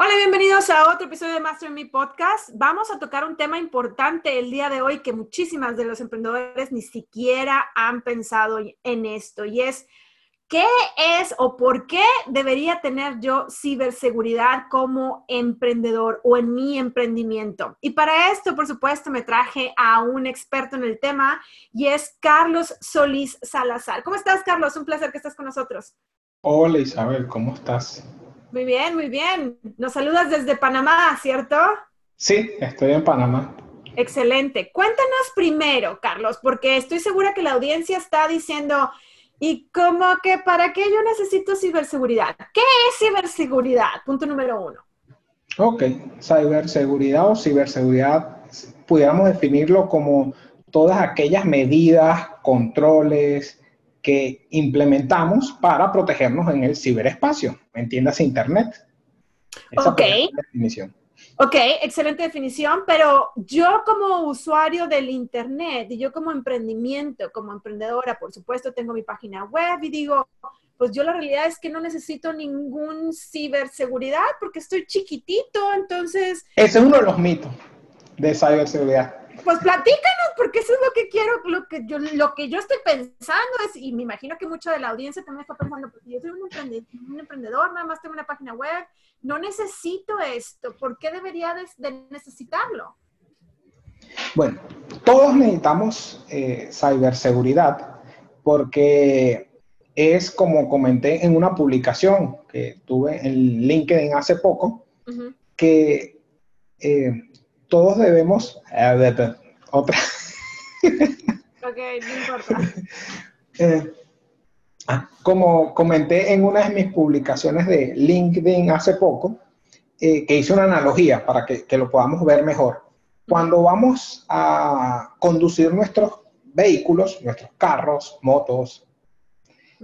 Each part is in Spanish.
Hola, bienvenidos a otro episodio de Master Me Podcast. Vamos a tocar un tema importante el día de hoy que muchísimas de los emprendedores ni siquiera han pensado en esto y es ¿qué es o por qué debería tener yo ciberseguridad como emprendedor o en mi emprendimiento? Y para esto, por supuesto, me traje a un experto en el tema y es Carlos Solís Salazar. ¿Cómo estás, Carlos? Un placer que estés con nosotros. Hola, Isabel, ¿cómo estás? Muy bien, muy bien. Nos saludas desde Panamá, ¿cierto? Sí, estoy en Panamá. Excelente. Cuéntanos primero, Carlos, porque estoy segura que la audiencia está diciendo, ¿y cómo que para qué yo necesito ciberseguridad? ¿Qué es ciberseguridad? Punto número uno. Ok, ciberseguridad o ciberseguridad, pudiéramos definirlo como todas aquellas medidas, controles, que implementamos para protegernos en el ciberespacio, entiendas Internet. ok. definición. Ok, excelente definición, pero yo como usuario del Internet y yo como emprendimiento, como emprendedora, por supuesto, tengo mi página web y digo, pues yo la realidad es que no necesito ningún ciberseguridad porque estoy chiquitito, entonces... Ese es uno de los mitos de ciberseguridad. Pues platícanos, porque eso es lo que quiero, lo que yo, lo que yo estoy pensando es, y me imagino que mucha de la audiencia también está pensando, porque yo soy un emprendedor, nada más tengo una página web, no necesito esto, ¿por qué debería de, necesitarlo? Bueno, todos necesitamos eh, ciberseguridad porque es como comenté en una publicación que tuve en LinkedIn hace poco, que eh, todos debemos... otra. ok, no importa. Eh, ah, como comenté en una de mis publicaciones de LinkedIn hace poco, eh, que hice una analogía para que, lo podamos ver mejor. Cuando vamos a conducir nuestros vehículos, nuestros carros, motos,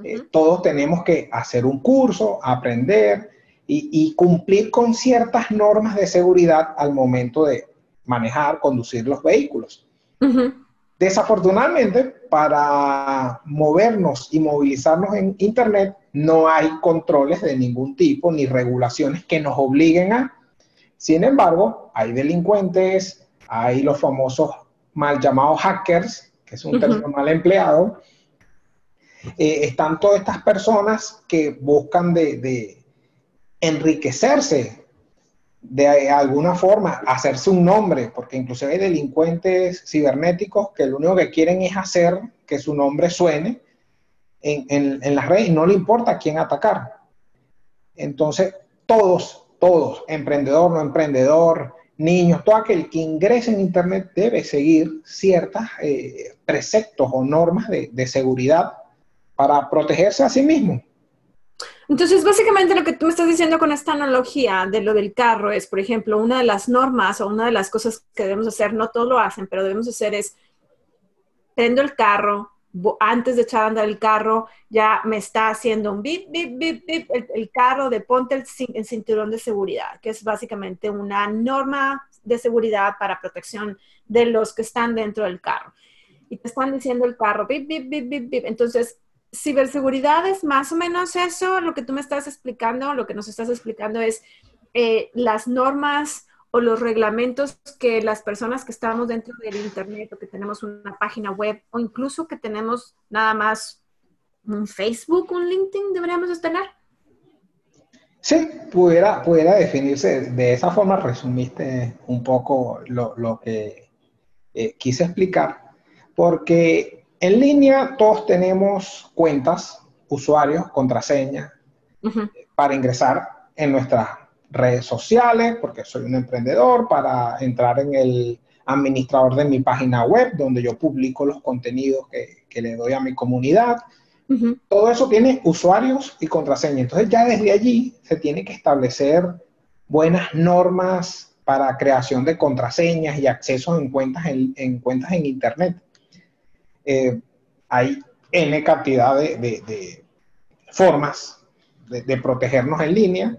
eh, todos tenemos que hacer un curso, aprender y, cumplir con ciertas normas de seguridad al momento de manejar, conducir los vehículos. Desafortunadamente, para movernos y movilizarnos en Internet, no hay controles de ningún tipo ni regulaciones que nos obliguen a. Sin embargo, hay delincuentes, hay los famosos mal llamados hackers, que es un término mal empleado. Eh, están todas estas personas que buscan de enriquecerse de alguna forma hacerse un nombre, porque inclusive hay delincuentes cibernéticos que lo único que quieren es hacer que su nombre suene en, en, las redes no le importa a quién atacar. Entonces, todos, todos, emprendedor, no emprendedor, niños, todo aquel que ingrese en Internet debe seguir ciertos eh, preceptos o normas de, de seguridad para protegerse a sí mismo. Entonces, básicamente lo que tú me estás diciendo con esta analogía de lo del carro es, por ejemplo, una de las normas o una de las cosas que debemos hacer, no todos lo hacen, pero debemos hacer es, prendo el carro, antes de echar a andar el carro, ya me está haciendo un bip, bip, bip, bip, el, carro de ponte el, el, cinturón de seguridad, que es básicamente una norma de seguridad para protección de los que están dentro del carro. Y te están diciendo el carro, bip, bip, bip, bip, bip. Entonces, ciberseguridad es más o menos eso, lo que tú me estás explicando, lo que nos estás explicando es eh, las normas o los reglamentos que las personas que estamos dentro del Internet o que tenemos una página web o incluso que tenemos nada más un Facebook, un LinkedIn, deberíamos tener. Sí, pudiera, pudiera definirse de esa forma, resumiste un poco lo, que eh, quise explicar, porque en línea todos tenemos cuentas, usuarios, contraseñas para ingresar en nuestras redes sociales, porque soy un emprendedor, para entrar en el administrador de mi página web, donde yo publico los contenidos que, le doy a mi comunidad. Todo eso tiene usuarios y contraseñas. Entonces ya desde allí se tiene que establecer buenas normas para creación de contraseñas y accesos en cuentas en cuentas en Internet. Eh, hay N cantidad de, formas de, protegernos en línea.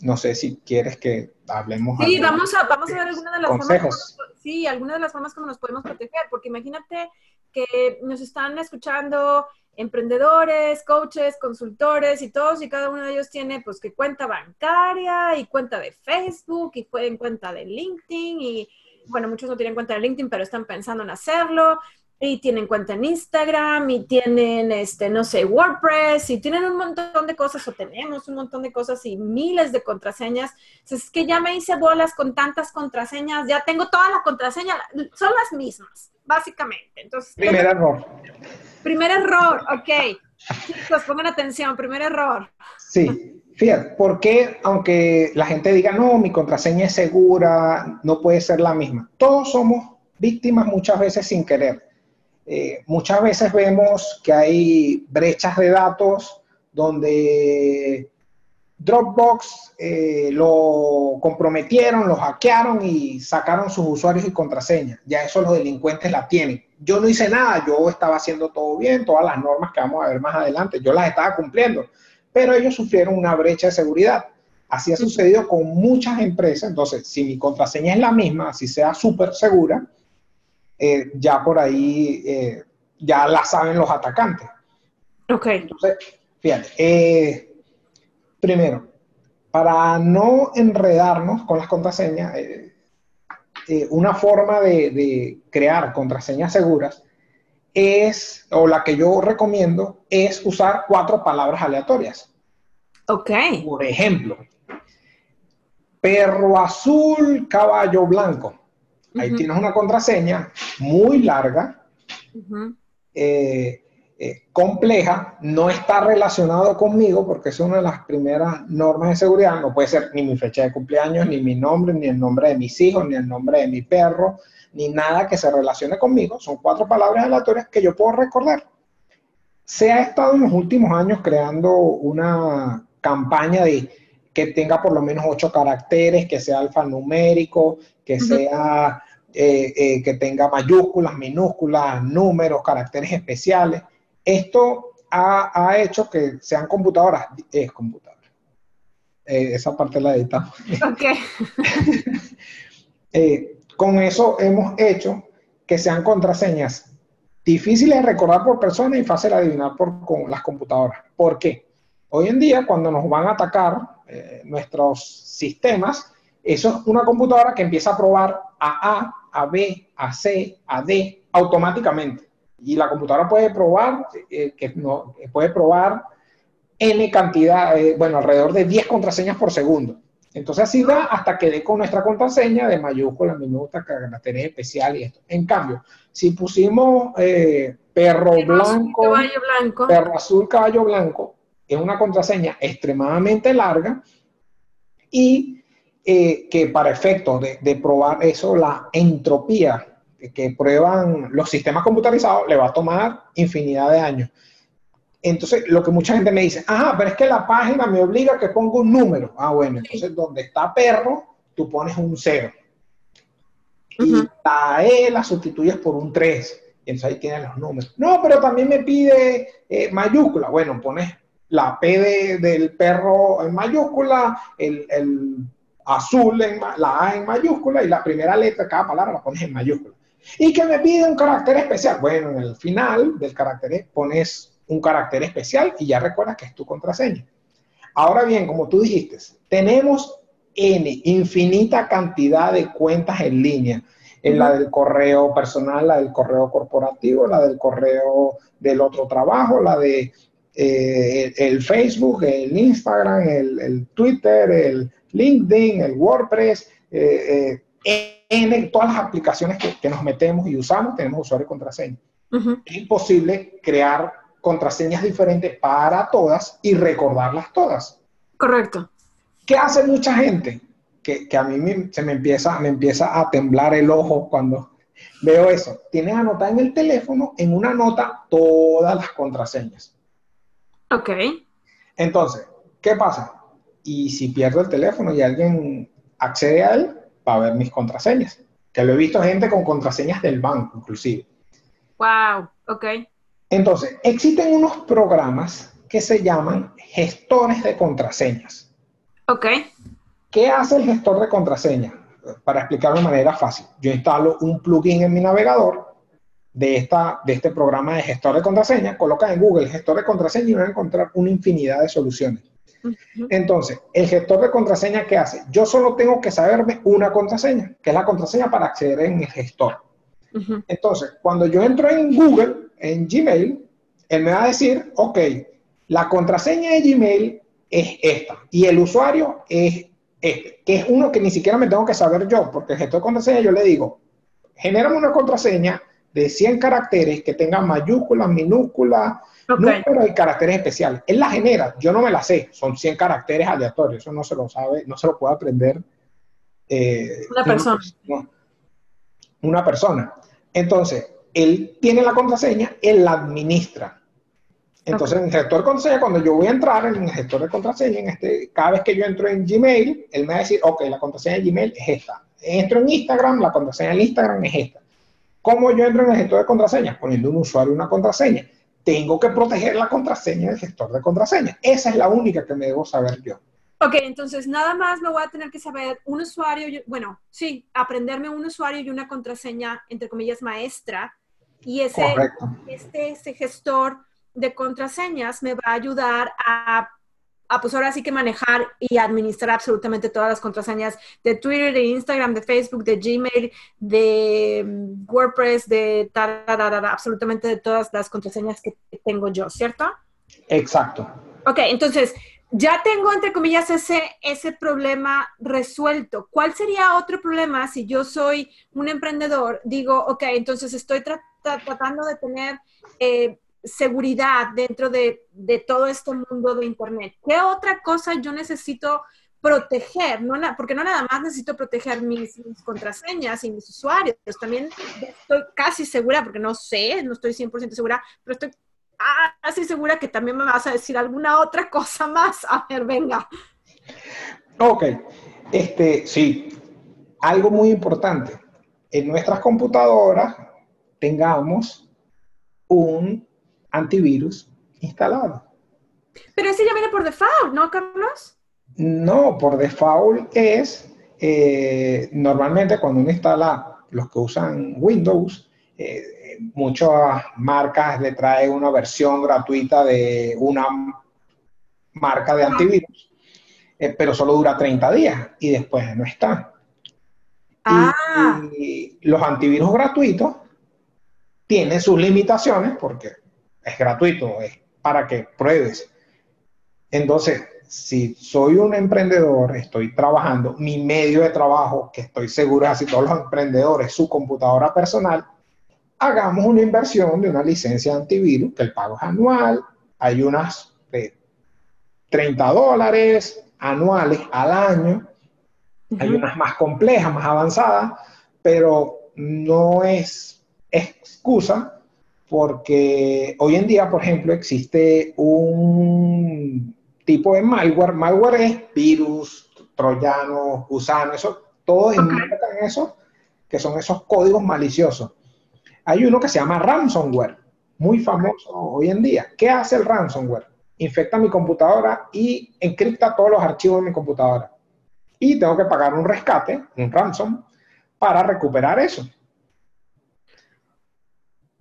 No sé si quieres que hablemos. Sí, vamos a, vamos a ver algunas de las consejos. formas. Sí, algunas de las formas como nos podemos proteger, porque imagínate que nos están escuchando emprendedores, coaches, consultores y todos y cada uno de ellos tiene pues que cuenta bancaria y cuenta de Facebook y cuenta de LinkedIn y bueno, muchos no tienen cuenta de LinkedIn, pero están pensando en hacerlo y tienen cuenta en Instagram y tienen, este, no sé, WordPress y tienen un montón de cosas o tenemos un montón de cosas y miles de contraseñas. es que ya me hice bolas con tantas contraseñas, ya tengo todas las contraseñas, son las mismas, básicamente. Entonces, primer error. Primer error, ok. Chicos, pongan atención, primer error. Sí, fíjate, porque aunque la gente diga, no, mi contraseña es segura, no puede ser la misma, todos somos víctimas muchas veces sin querer eh, muchas veces vemos que hay brechas de datos donde Dropbox eh, lo comprometieron, lo hackearon y sacaron sus usuarios y contraseñas. Ya eso los delincuentes la tienen. Yo no hice nada, yo estaba haciendo todo bien, todas las normas que vamos a ver más adelante, yo las estaba cumpliendo, pero ellos sufrieron una brecha de seguridad. Así ha sucedido con muchas empresas. Entonces, si mi contraseña es la misma, si sea súper segura, eh, ya por ahí eh, ya la saben los atacantes. Ok. Entonces, fíjate, eh, primero, para no enredarnos con las contraseñas, una forma de, crear contraseñas seguras es, o la que yo recomiendo, es usar cuatro palabras aleatorias. Ok. Por ejemplo, perro azul, caballo blanco. Ahí tienes una contraseña muy larga, eh, eh, compleja, no está relacionado conmigo porque es una de las primeras normas de seguridad. No puede ser ni mi fecha de cumpleaños, ni mi nombre, ni el nombre de mis hijos, ni el nombre de mi perro, ni nada que se relacione conmigo. Son cuatro palabras aleatorias que yo puedo recordar. Se ha estado en los últimos años creando una campaña de que tenga por lo menos ocho caracteres, que sea alfanumérico, que sea eh, eh, que tenga mayúsculas, minúsculas, números, caracteres especiales. Esto ha, hecho que sean computadoras, es computadora. Eh, esa parte la editamos. Ok. con eso hemos hecho que sean contraseñas difíciles de recordar por persona y fácil de adivinar por con las computadoras. ¿Por qué? Hoy en día, cuando nos van a atacar nuestros sistemas, eso es una computadora que empieza a probar a A, a B, a C, a D automáticamente. Y la computadora puede probar, eh, que no, puede probar N cantidad, eh, bueno, alrededor de 10 contraseñas por segundo. Entonces así va hasta que dé con nuestra contraseña de mayúscula, minúscula, caracteres especiales y esto. En cambio, si pusimos eh, perro, blanco, blanco, perro azul, caballo blanco, es una contraseña extremadamente larga y eh, que para efectos de, probar eso, la entropía que prueban los sistemas computarizados le va a tomar infinidad de años. Entonces, lo que mucha gente me dice, ajá, pero es que la página me obliga a que ponga un número. Ah, bueno, entonces donde está perro, tú pones un cero. Y la E la sustituyes por un 3. Y entonces ahí tienes los números. No, pero también me pide eh, mayúscula. Bueno, pones la P del perro en mayúscula, el, el azul, en, la A en mayúscula y la primera letra de cada palabra la pones en mayúscula. Y que me pide un carácter especial. Bueno, en el final del carácter pones un carácter especial y ya recuerdas que es tu contraseña. Ahora bien, como tú dijiste, tenemos N, infinita cantidad de cuentas en línea. En la del correo personal, la del correo corporativo, la del correo del otro trabajo, la de eh, el, Facebook, el Instagram, el, el Twitter, el, LinkedIn, el WordPress, eh, eh, en todas las aplicaciones que, nos metemos y usamos tenemos usuario y contraseña. Es imposible crear contraseñas diferentes para todas y recordarlas todas. Correcto. ¿Qué hace mucha gente? Que, a mí se me empieza, me empieza a temblar el ojo cuando veo eso. Tienes anotar en el teléfono, en una nota, todas las contraseñas. Ok. Entonces, ¿qué pasa? y si pierdo el teléfono y alguien accede a él, va a ver mis contraseñas. Que lo he visto gente con contraseñas del banco, inclusive. Wow, ok. Entonces, existen unos programas que se llaman gestores de contraseñas. Ok. ¿Qué hace el gestor de contraseñas? Para explicarlo de manera fácil, yo instalo un plugin en mi navegador de, esta, de este programa de gestor de contraseña, colocan en Google gestor de contraseña y van a encontrar una infinidad de soluciones. Entonces, el gestor de contraseña, ¿qué hace? Yo solo tengo que saberme una contraseña, que es la contraseña para acceder en el gestor. Entonces, cuando yo entro en Google, en Gmail, él me va a decir, ok, la contraseña de Gmail es esta y el usuario es este, que es uno que ni siquiera me tengo que saber yo, porque el gestor de contraseña yo le digo, genérame una contraseña de 100 caracteres que tenga mayúsculas, minúsculas, números y caracteres especiales. Él la genera, yo no me la sé, son 100 caracteres aleatorios, eso no se lo sabe, no se lo puede aprender. Eh, una persona. una persona. Entonces, él tiene la contraseña, él la administra. Entonces, en el gestor de contraseña, cuando yo voy a entrar en el gestor de contraseña, en este, cada vez que yo entro en Gmail, él me va a decir, ok, la contraseña de Gmail es esta. Entro en Instagram, la contraseña de Instagram es esta. ¿Cómo yo entro en el gestor de contraseñas? Poniendo un usuario y una contraseña. Tengo que proteger la contraseña del gestor de contraseñas. Esa es la única que me debo saber yo. Ok, entonces nada más me voy a tener que saber un usuario, bueno, sí, aprenderme un usuario y una contraseña, entre comillas, maestra. Y ese, este, ese gestor de contraseñas me va a ayudar a, pues ahora sí que manejar y administrar absolutamente todas las contraseñas de Twitter, de Instagram, de Facebook, de Gmail, de mm, WordPress, de absolutamente de todas las contraseñas que tengo yo, ¿cierto? Exacto. Ok, entonces ya tengo, entre comillas, ese, ese problema resuelto. ¿Cuál sería otro problema si yo soy un emprendedor? Digo, ok, entonces estoy tratando de tener eh, seguridad dentro de, todo este mundo de Internet? ¿Qué otra cosa yo necesito proteger? No, porque no nada más necesito proteger mis, contraseñas y mis usuarios, también estoy casi segura, porque no sé, no estoy 100% segura, pero estoy casi segura que también me vas a decir alguna otra cosa más. A ver, venga. Ok, este, sí, algo muy importante. En nuestras computadoras tengamos un antivirus instalado. Pero ese ya viene por default, ¿no, Carlos? No, por default es, eh, normalmente cuando uno instala los que usan Windows, eh, muchas marcas le trae una versión gratuita de una marca de antivirus, eh, pero solo dura 30 días y después no está. Ah. y los antivirus gratuitos tienen sus limitaciones porque es gratuito, es para que pruebes. Entonces, si soy un emprendedor, estoy trabajando, mi medio de trabajo, que estoy seguro es así todos los emprendedores, su computadora personal, hagamos una inversión de una licencia de antivirus, que el pago es anual, hay unas de 30 dólares anuales al año, hay unas más complejas, más avanzadas, pero no es excusa porque hoy en día, por ejemplo, existe un tipo de malware. Malware es virus, troyano, gusano, eso, todo en eso, que son esos códigos maliciosos. Hay uno que se llama ransomware, muy famoso hoy en día. ¿Qué hace el ransomware? Infecta mi computadora y encripta todos los archivos de mi computadora. Y tengo que pagar un rescate, un ransom, para recuperar eso.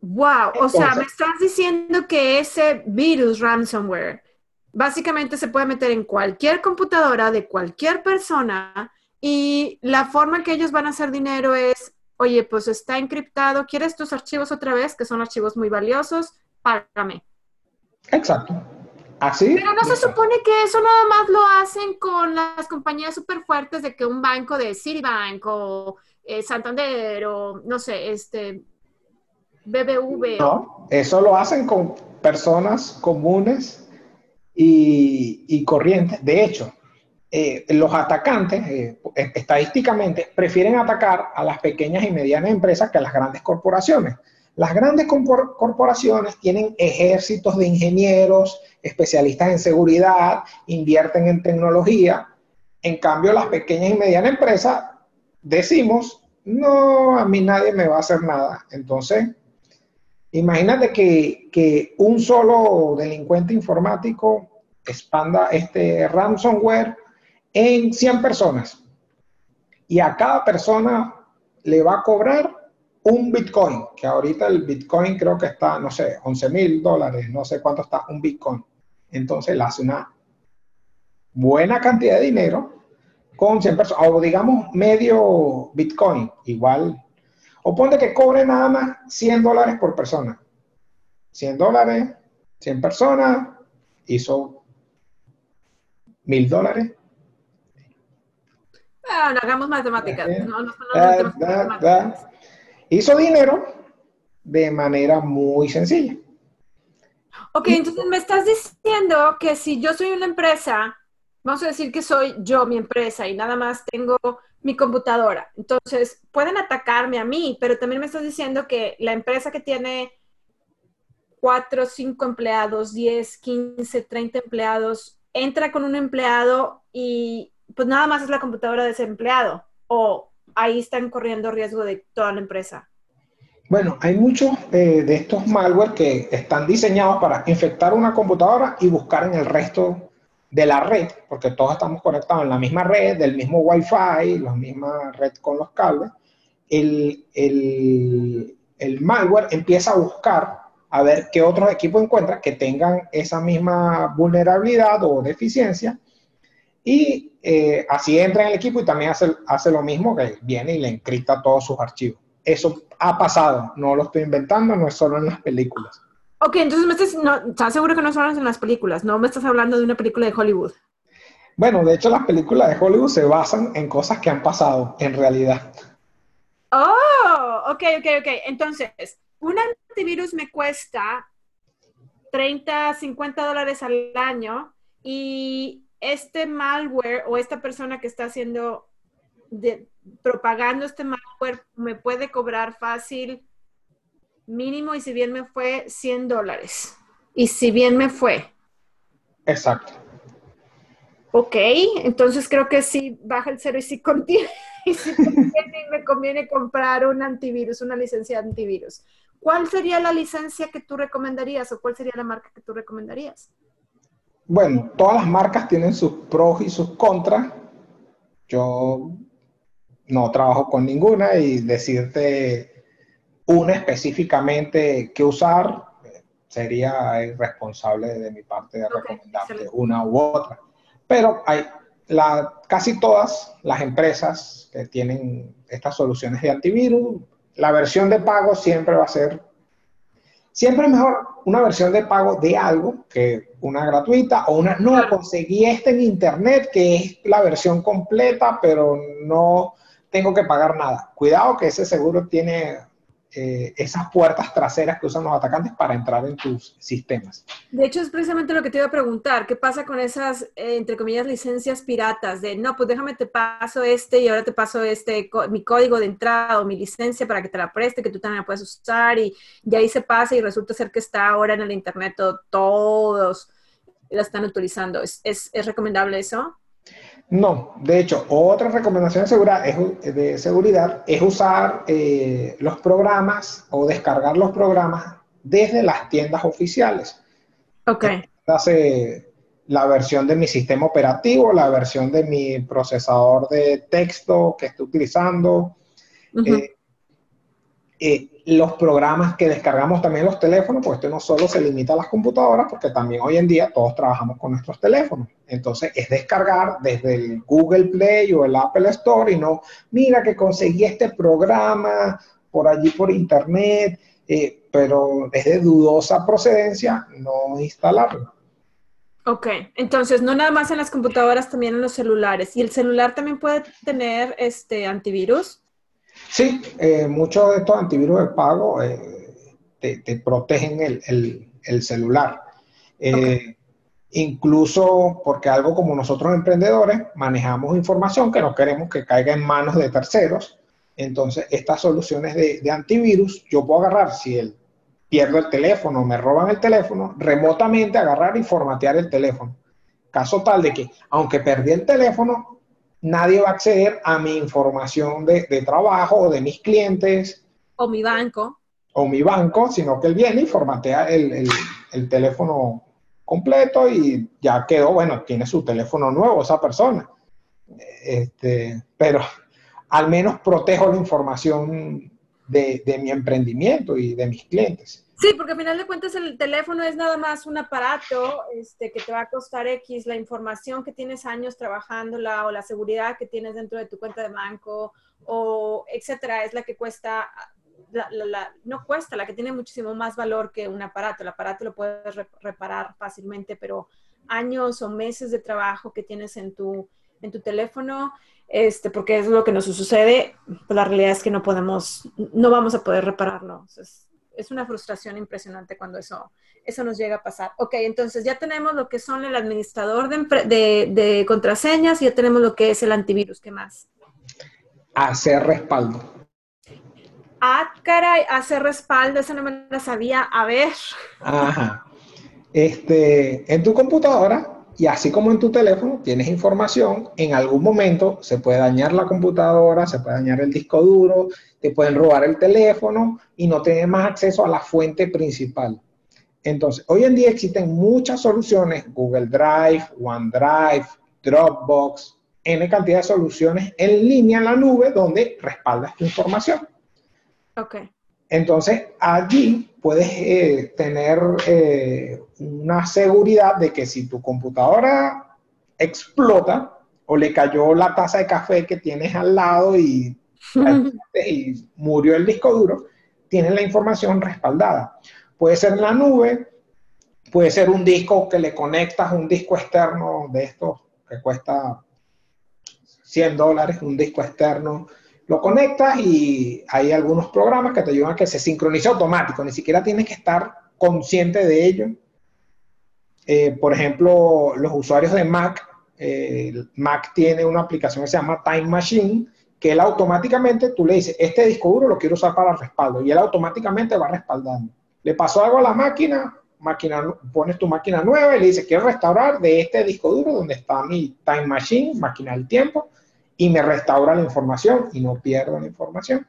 Wow, o sea, me estás diciendo que ese virus ransomware básicamente se puede meter en cualquier computadora de cualquier persona y la forma en que ellos van a hacer dinero es, oye, pues está encriptado, ¿quieres tus archivos otra vez? Que son archivos muy valiosos, págame. Exacto. Así. Pero no se supone que eso nada más lo hacen con las compañías súper fuertes de que un banco de Citibank o eh, Santander o no sé, este, BBV. No, eso lo hacen con personas comunes y, corrientes. De hecho, eh, los atacantes, eh, estadísticamente, prefieren atacar a las pequeñas y medianas empresas que a las grandes corporaciones. Las grandes corporaciones tienen ejércitos de ingenieros, especialistas en seguridad, invierten en tecnología. En cambio, las pequeñas y medianas empresas decimos, no, a mí nadie me va a hacer nada. Entonces, Imagínate que, un solo delincuente informático expanda este ransomware en 100 personas y a cada persona le va a cobrar un Bitcoin, que ahorita el Bitcoin creo que está, no sé, 11 mil dólares, no sé cuánto está un Bitcoin. Entonces él hace una buena cantidad de dinero con 100 personas, o digamos medio Bitcoin, igual. O ponte que cobre nada más 100 dólares por persona. 100 dólares, 100 personas, hizo mil dólares. Ah, no hagamos matemáticas. No, no, no, Hizo dinero de manera muy sencilla. Ok, entonces me estás diciendo que si yo soy una empresa, vamos a decir que soy yo mi empresa y nada más tengo mi computadora, entonces pueden atacarme a mí, pero también me estás diciendo que la empresa que tiene cuatro, cinco empleados, 10, 15, 30 empleados, entra con un empleado y pues nada más es la computadora de ese empleado o ahí están corriendo riesgo de toda la empresa. Bueno, hay muchos eh, de estos malware que están diseñados para infectar una computadora y buscar en el resto de la red, porque todos estamos conectados en la misma red, del mismo Wi-Fi, la misma red con los cables. El, el, el malware empieza a buscar a ver qué otros equipos encuentra que tengan esa misma vulnerabilidad o deficiencia y eh, así entra en el equipo y también hace, hace lo mismo que viene y le encripta todos sus archivos. Eso ha pasado, no lo estoy inventando, no es solo en las películas. Ok, entonces me estás, no, ¿estás seguro que no solo en las películas? No me estás hablando de una película de Hollywood. Bueno, de hecho las películas de Hollywood se basan en cosas que han pasado en realidad. Oh, ok, ok, ok. Entonces, un antivirus me cuesta 30, 50 dólares al año y este malware o esta persona que está haciendo, propagando este malware me puede cobrar fácil mínimo y si bien me fue 100 dólares. Y si bien me fue. Exacto. Ok, entonces creo que sí baja el cero y sí contiene. Y si me conviene comprar un antivirus, una licencia de antivirus. ¿Cuál sería la licencia que tú recomendarías o cuál sería la marca que tú recomendarías? Bueno, todas las marcas tienen sus pros y sus contras. Yo no trabajo con ninguna y decirte una específicamente que usar sería irresponsable de mi parte de recomendarte una u otra. Pero hay la, casi todas las empresas que tienen estas soluciones de antivirus, la versión de pago siempre va a ser, siempre es mejor una versión de pago de algo que una gratuita o una, no, conseguí este en internet que es la versión completa, pero no tengo que pagar nada. Cuidado que ese seguro tiene eh, esas puertas traseras que usan los atacantes para entrar en tus sistemas. De hecho, es precisamente lo que te iba a preguntar. ¿Qué pasa con esas, eh, entre comillas, licencias piratas? De, no, pues déjame te paso este y ahora te paso este, mi código de entrada o mi licencia para que te la preste, que tú también la puedes usar y, y ahí se pasa y resulta ser que está ahora en el Internet todos la están utilizando. ¿Es, es, es recomendable eso? No, de hecho, otra recomendación de seguridad es, de seguridad es usar eh, los programas o descargar los programas desde las tiendas oficiales. Ok. Hace la versión de mi sistema operativo, la versión de mi procesador de texto que estoy utilizando. Eh, eh, los programas que descargamos también los teléfonos, pues esto no solo se limita a las computadoras, porque también hoy en día todos trabajamos con nuestros teléfonos. Entonces es descargar desde el Google Play o el Apple Store y no, mira que conseguí este programa por allí por internet, eh, pero es de dudosa procedencia, no instalarlo. Ok, entonces no nada más en las computadoras, también en los celulares. ¿Y el celular también puede tener este antivirus? Sí, eh, muchos de estos antivirus de pago eh, te, protegen el, celular. Eh, incluso porque algo como nosotros emprendedores manejamos información que no queremos que caiga en manos de terceros. Entonces, estas soluciones de, antivirus, yo puedo agarrar, si el, pierdo el teléfono, me roban el teléfono, remotamente agarrar y formatear el teléfono. Caso tal de que, aunque perdí el teléfono, nadie va a acceder a mi información de, trabajo o de mis clientes. O mi banco. O mi banco, sino que él viene y formatea el, teléfono completo y ya quedó, bueno, tiene su teléfono nuevo esa persona. Este, pero al menos protejo la información de, de mi emprendimiento y de mis clientes. Sí, porque al final de cuentas el teléfono es nada más un aparato este, que te va a costar X, la información que tienes años trabajándola o la seguridad que tienes dentro de tu cuenta de banco o etcétera, es la que cuesta, no cuesta, la que tiene muchísimo más valor que un aparato. El aparato lo puedes reparar fácilmente, pero años o meses de trabajo que tienes en tu, en tu teléfono, este, porque es lo que nos sucede, pues la realidad es que no podemos, no vamos a poder repararlo es una frustración impresionante cuando eso, eso nos llega a pasar. Ok, entonces ya tenemos lo que son el administrador de, de, contraseñas y ya tenemos lo que es el antivirus. ¿Qué más? Hacer respaldo. Ah, caray, hacer respaldo, esa no me la sabía. A ver. Ajá. Este, en tu computadora y así como en tu teléfono tienes información, en algún momento se puede dañar la computadora, se puede dañar el disco duro, te pueden robar el teléfono y no tener más acceso a la fuente principal. Entonces, hoy en día existen muchas soluciones, Google Drive, OneDrive, Dropbox, N cantidad de soluciones en línea en la nube donde respaldas tu información. Ok. Entonces, allí puedes eh, tener eh, una seguridad de que si tu computadora explota o le cayó la taza de café que tienes al lado y, y murió el disco duro, tienes la información respaldada. Puede ser en la nube, puede ser un disco que le conectas, un disco externo de estos que cuesta 100 dólares, un disco externo lo conectas y hay algunos programas que te ayudan a que se sincronice automático, ni siquiera tienes que estar consciente de ello. Eh, por ejemplo, los usuarios de Mac, eh, Mac tiene una aplicación que se llama Time Machine, que él automáticamente, tú le dices, este disco duro lo quiero usar para respaldo, y él automáticamente va respaldando. Le pasó algo a la máquina, máquina pones tu máquina nueva y le dices, quiero restaurar de este disco duro donde está mi Time Machine, máquina del tiempo, y me restaura la información y no pierdo la información.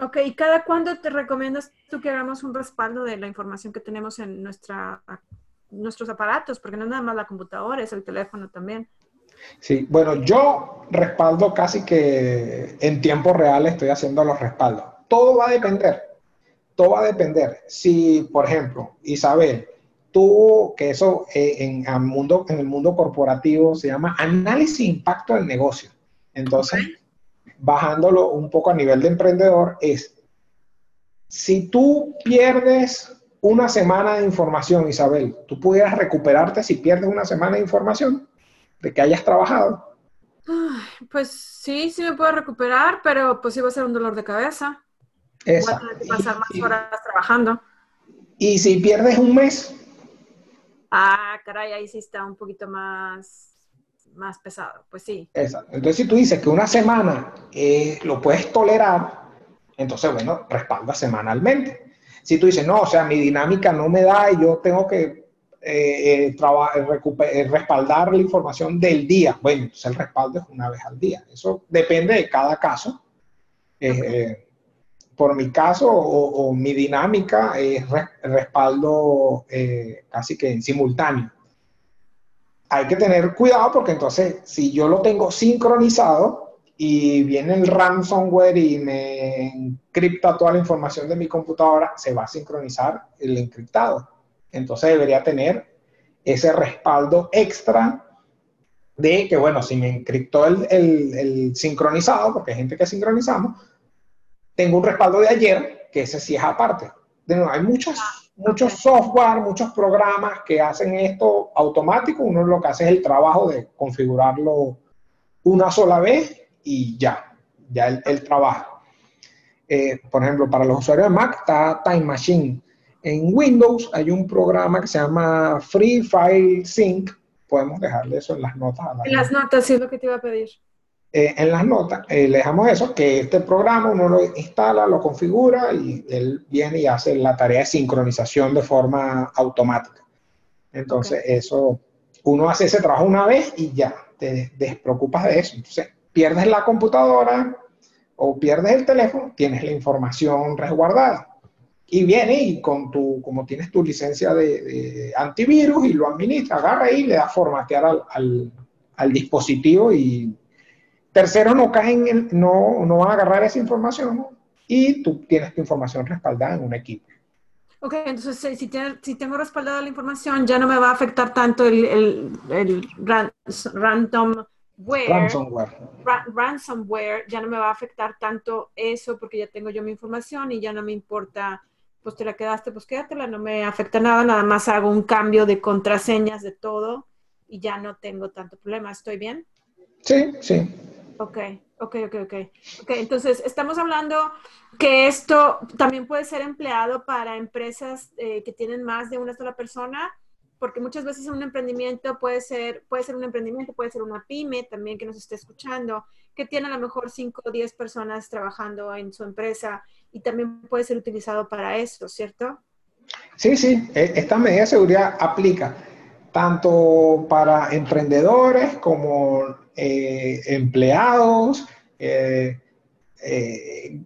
Ok, ¿y cada cuándo te recomiendas tú que hagamos un respaldo de la información que tenemos en nuestra, nuestros aparatos? Porque no es nada más la computadora, es el teléfono también. Sí, bueno, yo respaldo casi que en tiempo real estoy haciendo los respaldos. Todo va a depender, todo va a depender. Si, por ejemplo, Isabel, tú, que eso eh, en, el mundo, en el mundo corporativo se llama análisis impacto del negocio. Entonces, bajándolo un poco a nivel de emprendedor, es, si tú pierdes una semana de información, Isabel, ¿tú pudieras recuperarte si pierdes una semana de información de que hayas trabajado? Pues sí, sí me puedo recuperar, pero pues iba a ser un dolor de cabeza. Exacto. Voy a tener que pasar más horas trabajando. ¿Y si pierdes un mes? Ah, caray, ahí sí está un poquito más más pesado, pues sí. Exacto. Entonces, si tú dices que una semana eh, lo puedes tolerar, entonces, bueno, respalda semanalmente. Si tú dices, no, o sea, mi dinámica no me da y yo tengo que eh, eh, respaldar la información del día, bueno, entonces el respaldo es una vez al día. Eso depende de cada caso. por mi caso o, mi dinámica es respaldo casi que en simultáneo hay que tener cuidado porque entonces si yo lo tengo sincronizado y viene el ransomware y me encripta toda la información de mi computadora, se va a sincronizar el encriptado. Entonces debería tener ese respaldo extra de que, bueno, si me encriptó el, el sincronizado, porque hay gente que sincronizamos, tengo un respaldo de ayer, que ese sí es aparte. De nuevo, hay muchos software, muchos programas que hacen esto automático. Uno lo que hace es el trabajo de configurarlo una sola vez y ya, ya él, trabaja. Eh, por ejemplo, para los usuarios de Mac está Time Machine. En Windows hay un programa que se llama Free File Sync. Podemos dejarle eso en las notas. En las notas, sí es lo que te iba a pedir. Eh, en las notas eh, le dejamos eso, que este programa uno lo instala, lo configura y él viene y hace la tarea de sincronización de forma automática. Entonces, eso, uno hace ese trabajo una vez y ya, te despreocupas de eso. Entonces, pierdes la computadora o pierdes el teléfono, tienes la información resguardada. Y viene y con tu, como tienes tu licencia de, antivirus y lo administra, agarra ahí, le da formatear al, al, al dispositivo y terceros no caen, no, no van a agarrar esa información y tú tienes tu información respaldada en un equipo. Ok, entonces si, si tengo respaldada la información, ya no me va a afectar tanto el, el, el ransomware. Ransomware. ransomware, ya no me va a afectar tanto eso porque ya tengo yo mi información y ya no me importa, pues te la quedaste, pues quédatela, no me afecta nada, nada más hago un cambio de contraseñas de todo y ya no tengo tanto problema. ¿Estoy bien? Sí, sí. Ok, ok, ok, ok. Ok, entonces estamos hablando que esto también puede ser empleado para empresas eh, que tienen más de una sola persona, porque muchas veces un emprendimiento puede ser, puede ser un emprendimiento, puede ser una pyme también que nos esté escuchando, que tiene a lo mejor 5 o 10 personas trabajando en su empresa y también puede ser utilizado para eso, ¿cierto? Sí, sí, e, esta medida de seguridad aplica tanto para emprendedores como eh, empleados, eh, eh,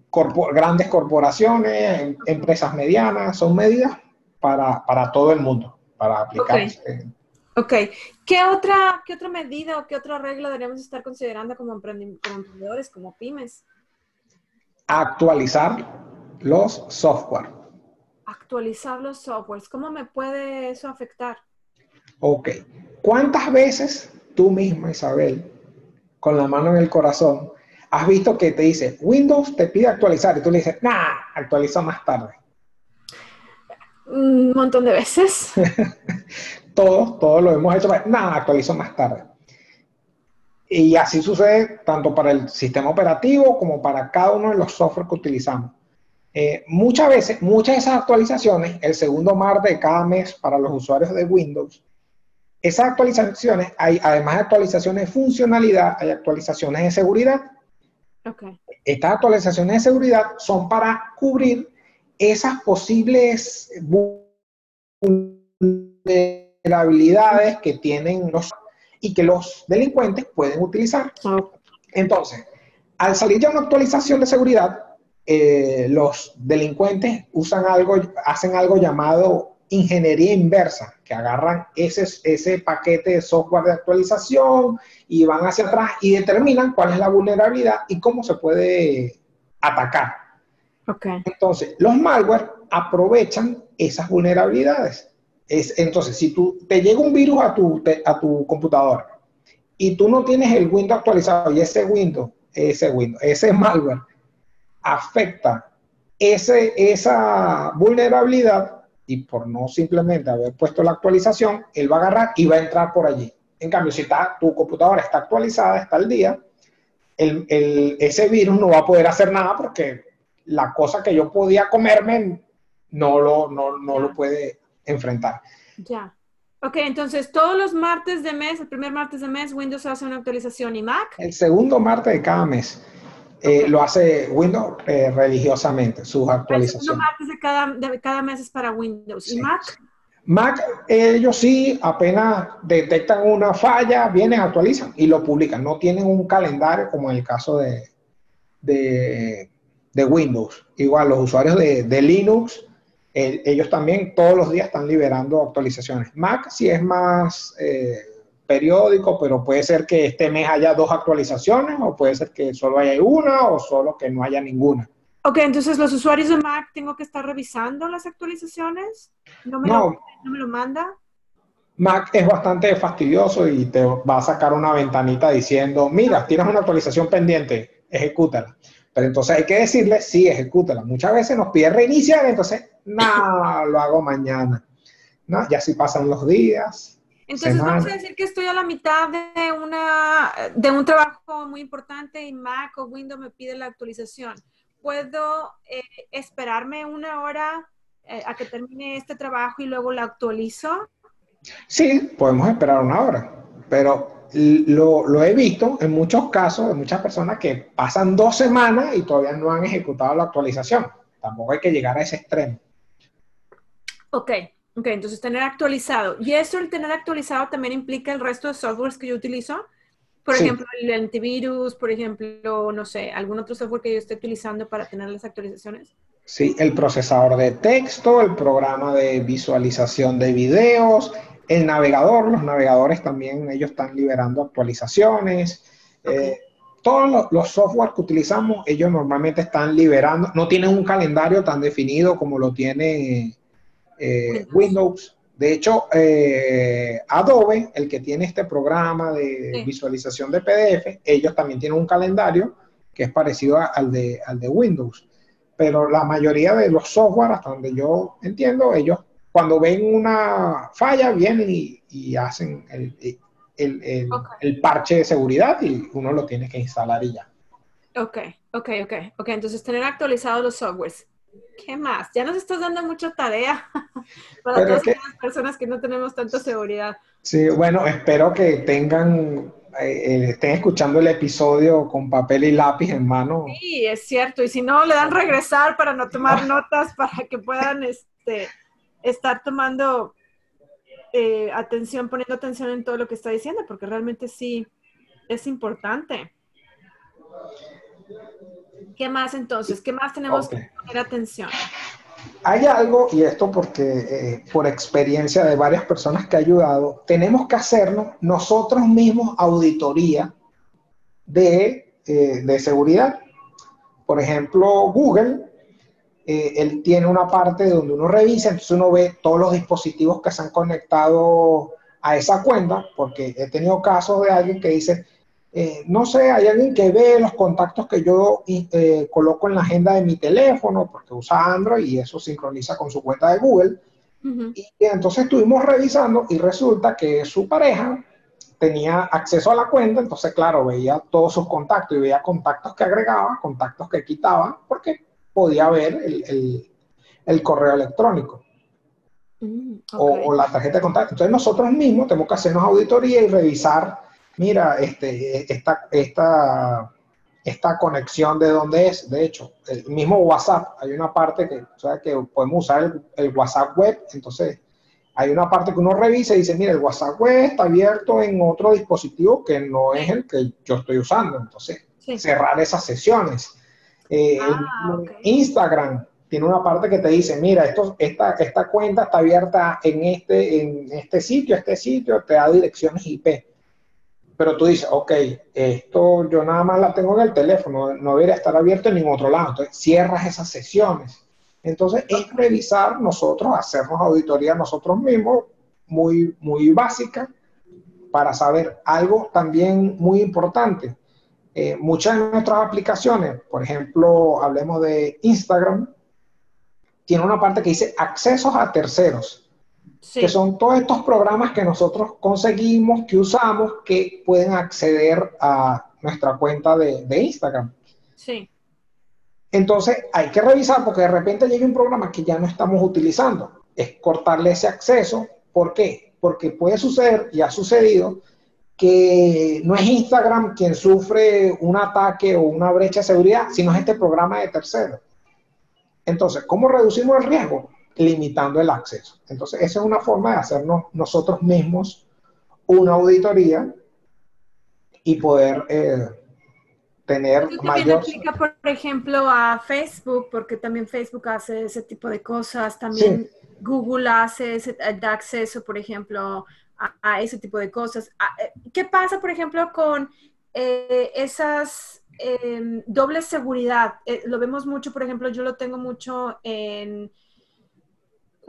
grandes corporaciones, em, empresas medianas, son medidas para, todo el mundo, para aplicar. Ok. ¿Qué otra, ¿Qué otra medida o qué otra regla deberíamos estar considerando como, emprendedores, como pymes? Actualizar los software. Actualizar los softwares. ¿Cómo me puede eso afectar? Ok. ¿Cuántas veces tú misma, Isabel, con la mano en el corazón, has visto que te dice, Windows te pide actualizar y tú le dices, nah, actualiza más tarde. Un montón de veces. todos, todos lo hemos hecho, nah, actualizo más tarde. Y así sucede tanto para el sistema operativo como para cada uno de los software que utilizamos. Eh, muchas veces, muchas de esas actualizaciones, el segundo martes de cada mes para los usuarios de Windows, esas actualizaciones, hay además de actualizaciones de funcionalidad, hay actualizaciones de seguridad. Estas actualizaciones de seguridad son para cubrir esas posibles vulnerabilidades que tienen los y que los delincuentes pueden utilizar. Entonces, al salir ya una actualización de seguridad, eh, los delincuentes usan algo, hacen algo llamado ingeniería inversa, que agarran ese, ese paquete de software de actualización y van hacia atrás y determinan cuál es la vulnerabilidad y cómo se puede atacar. Okay. Entonces, los malware aprovechan esas vulnerabilidades. Es, entonces, si tú, te llega un virus a tu, a tu computadora y tú no tienes el Windows actualizado y ese Windows, ese Windows, ese malware afecta ese, esa vulnerabilidad, y por no simplemente haber puesto la actualización, él va a agarrar y va a entrar por allí. En cambio, si está, tu computadora está actualizada, está al día, el, el, ese virus no va a poder hacer nada porque la cosa que yo podía comerme no lo, no, no lo puede enfrentar. Ya. Ok, entonces todos los martes de mes, el primer martes de mes, Windows hace una actualización y Mac. El segundo martes de cada mes. Eh, lo hace Windows eh, religiosamente, sus actualizaciones. de cada, de cada mes es para Windows. ¿Y Mac? Mac, ellos sí, apenas detectan una falla, vienen, actualizan y lo publican. No tienen un calendario como en el caso de, de, de Windows. Igual, los usuarios de, de Linux, ellos también todos los días están liberando actualizaciones. Mac sí es más... Periódico, pero puede ser que este mes haya dos actualizaciones o puede ser que solo haya una o solo que no haya ninguna. Ok, entonces los usuarios de Mac tengo que estar revisando las actualizaciones. ¿No me, Lo, ¿no me lo manda? Mac es bastante fastidioso y te va a sacar una ventanita diciendo, mira, tienes una actualización pendiente, ejecútala. Pero entonces hay que decirle, sí, ejecútala. Muchas veces nos pide reiniciar, entonces, no, lo hago mañana. ¿No? Ya si pasan los días, entonces vamos a decir que estoy a la mitad de, una, de un trabajo muy importante y Mac o Windows me pide la actualización. ¿Puedo eh, esperarme una hora eh, a que termine este trabajo y luego la actualizo? Sí, podemos esperar una hora, pero lo, lo, he visto en muchos casos de muchas personas que pasan dos semanas y todavía no han ejecutado la actualización. Tampoco hay que llegar a ese extremo. Ok, Ok, entonces tener actualizado. ¿Y eso, el tener actualizado, también implica el resto de softwares que yo utilizo? Por ejemplo, el antivirus, por ejemplo, no sé, algún otro software que yo esté utilizando para tener las actualizaciones. Sí, el procesador de texto, el programa de visualización de videos, el navegador, los navegadores también, ellos están liberando actualizaciones. Eh, todos los, software que utilizamos, ellos normalmente están liberando, no tienen un calendario tan definido como lo tiene eh, Windows. De hecho, eh, Adobe, el que tiene este programa de visualización de PDF, ellos también tienen un calendario que es parecido al, de, al de Windows. Pero la mayoría de los software, hasta donde yo entiendo, ellos cuando ven una falla vienen y, hacen el, el, parche de seguridad y uno lo tiene que instalar y ya. Ok, ok, ok, ok. Entonces tener actualizados los softwares. ¿Qué más? Ya nos estás dando mucha tarea para todas las personas que no tenemos tanta seguridad. Sí, bueno, espero que tengan, eh, eh, estén escuchando el episodio con papel y lápiz en mano. Sí, es cierto. Y si no, le dan regresar para no tomar notas, para que puedan este, estar tomando eh, atención, poniendo atención en todo lo que está diciendo, porque realmente sí es importante. ¿Qué más entonces? ¿Qué más tenemos que poner atención? Hay algo, y esto porque eh, por experiencia de varias personas que ha ayudado, tenemos que hacernos nosotros mismos auditoría de, eh, de seguridad. Por ejemplo, Google eh, él tiene una parte donde uno revisa, entonces uno ve todos los dispositivos que se han conectado a esa cuenta, porque he tenido casos de alguien que dice, eh, no sé, hay alguien que ve los contactos que yo eh, coloco en la agenda de mi teléfono, porque usa Android y eso sincroniza con su cuenta de Google. y, entonces estuvimos revisando y resulta que su pareja tenía acceso a la cuenta, entonces claro, veía todos sus contactos y veía contactos que agregaba, contactos que quitaba, porque podía ver el, correo electrónico mm, o, la tarjeta de contacto. Entonces nosotros mismos tenemos que hacernos auditoría y revisar, mira, este, esta, esta, esta conexión de dónde es. De hecho, el mismo WhatsApp, hay una parte que, o sea, que podemos usar el, WhatsApp web, entonces hay una parte que uno revisa y dice, mira, el WhatsApp web está abierto en otro dispositivo que no es el que yo estoy usando. Entonces, cerrar esas sesiones. Eh, ah, Instagram tiene una parte que te dice, mira, esto, esta, esta cuenta está abierta en este, en este sitio, este sitio, te da direcciones IP. Pero tú dices, ok, esto yo nada más la tengo en el teléfono, no debería estar abierto en ningún otro lado. Entonces cierras esas sesiones. Entonces es revisar nosotros, hacernos auditoría nosotros mismos, muy, muy básica, para saber algo también muy importante. Eh, muchas de nuestras aplicaciones, por ejemplo, hablemos de Instagram, tiene una parte que dice accesos a terceros, que son todos estos programas que nosotros conseguimos, que usamos, que pueden acceder a nuestra cuenta de, de Instagram. Sí. Entonces hay que revisar porque de repente llega un programa que ya no estamos utilizando. Es cortarle ese acceso. ¿Por qué? Porque puede suceder, y ha sucedido, que no es Instagram quien sufre un ataque o una brecha de seguridad, sino es este programa de terceros. Entonces, ¿cómo reducimos el riesgo? Limitando el acceso. Entonces, esa es una forma de hacernos nosotros mismos una auditoría y poder eh, tener Esto también aplica, por ejemplo, a Facebook, porque también Facebook hace ese tipo de cosas, también Google hace ese, da acceso, por ejemplo, a, ese tipo de cosas. Ah, eh, ¿Qué pasa, por ejemplo, con eh, esas em, doble seguridad? Eh, lo vemos mucho, por ejemplo, yo lo tengo mucho en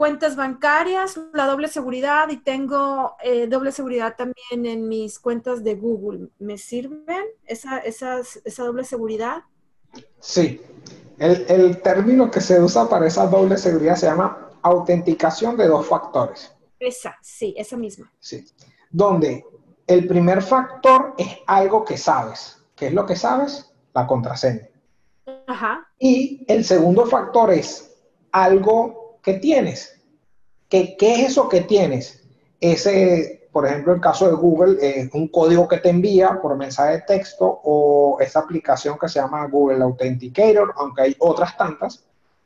cuentas bancarias, la doble seguridad, y tengo doble seguridad también en mis cuentas de Google. ¿Me sirven esa, esa doble seguridad? Sí. El, el término que se usa para esa doble seguridad se llama autenticación de dos factores. Esa, sí, esa misma. Sí. Donde el primer factor es algo que sabes. ¿Qué es lo que sabes? La contraseña. Ajá. Y el segundo factor es algo que tienes. ¿Qué, ¿Qué, es eso que tienes? Ese, por ejemplo, el caso de Google, es un código que te envía por mensaje de texto o esa aplicación que se llama Google Authenticator, aunque hay otras tantas,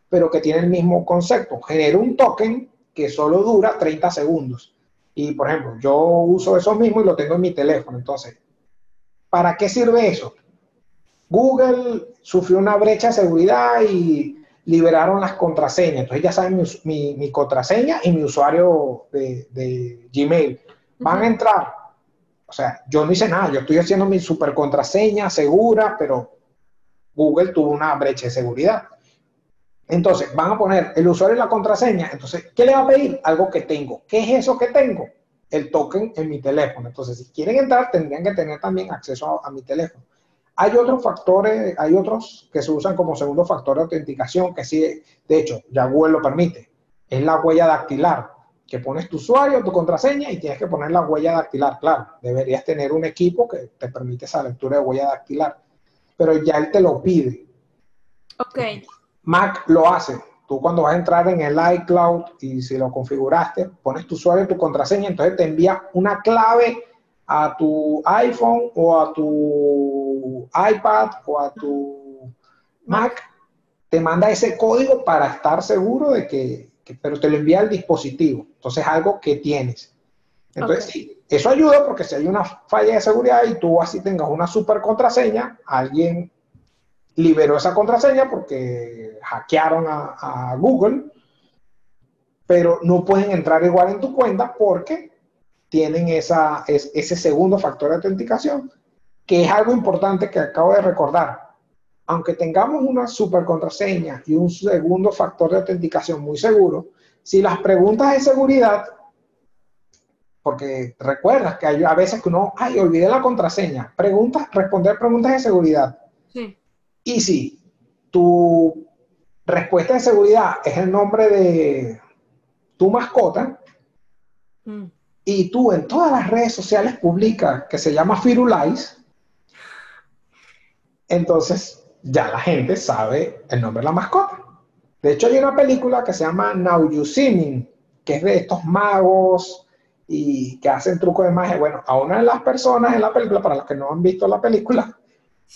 pero que tiene el mismo concepto. Genera un token que solo dura 30 segundos. Y, por ejemplo, yo uso eso mismo y lo tengo en mi teléfono. Entonces, ¿para qué sirve eso? Google sufrió una brecha de seguridad y liberaron las contraseñas. Entonces ya saben mi, mi, contraseña y mi usuario de, Gmail. Van a entrar. O sea, yo no hice nada, yo estoy haciendo mi super contraseña segura, pero Google tuvo una brecha de seguridad. Entonces, van a poner el usuario y la contraseña. Entonces, ¿qué le va a pedir? Algo que tengo. ¿Qué es eso que tengo? El token en mi teléfono. Entonces, si quieren entrar, tendrían que tener también acceso a, mi teléfono. Hay otros factores, hay otros que se usan como segundo factor de autenticación, que sí, de hecho, ya Google lo permite. Es la huella dactilar, que pones tu usuario, tu contraseña y tienes que poner la huella dactilar. Claro, deberías tener un equipo que te permite esa lectura de huella dactilar, pero ya él te lo pide. Ok. Mac lo hace. Tú cuando vas a entrar en el iCloud y si lo configuraste, pones tu usuario y tu contraseña, entonces te envía una clave a tu iPhone o a tu iPad o a tu Mac, te manda ese código para estar seguro de que, pero te lo envía al dispositivo. Entonces es algo que tienes. Entonces sí, eso ayuda porque si hay una falla de seguridad y tú así tengas una super contraseña, alguien liberó esa contraseña porque hackearon a, Google, pero no pueden entrar igual en tu cuenta porque tienen esa, ese segundo factor de autenticación, que es algo importante que acabo de recordar. Aunque tengamos una super contraseña y un segundo factor de autenticación muy seguro, si las preguntas de seguridad, porque recuerdas que hay a veces que uno, ay, olvidé la contraseña, preguntas, responder preguntas de seguridad. Sí. Y si tu respuesta de seguridad es el nombre de tu mascota, mm. y tú en todas las redes sociales publicas que se llama Firulais, entonces ya la gente sabe el nombre de la mascota. De hecho, hay una película que se llama Now You See Me, que es de estos magos y que hacen trucos de magia. Bueno, a una de las personas en la película, para los que no han visto la película,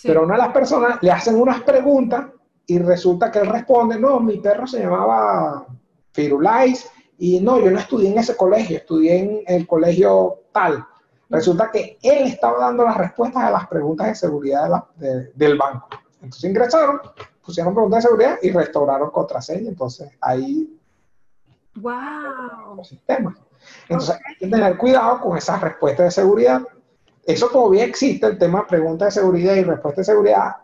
pero a una de las personas le hacen unas preguntas y resulta que él responde, no, mi perro se llamaba Firulais y no, yo no estudié en ese colegio, estudié en el colegio tal. Resulta que él estaba dando las respuestas a las preguntas de seguridad del banco. Entonces ingresaron, pusieron preguntas de seguridad y restauraron contraseña. Entonces ahí... ¡Wow! Los sistemas. Entonces hay que tener cuidado con esas respuestas de seguridad eso todavía existe, el tema de preguntas de seguridad y respuesta de seguridad.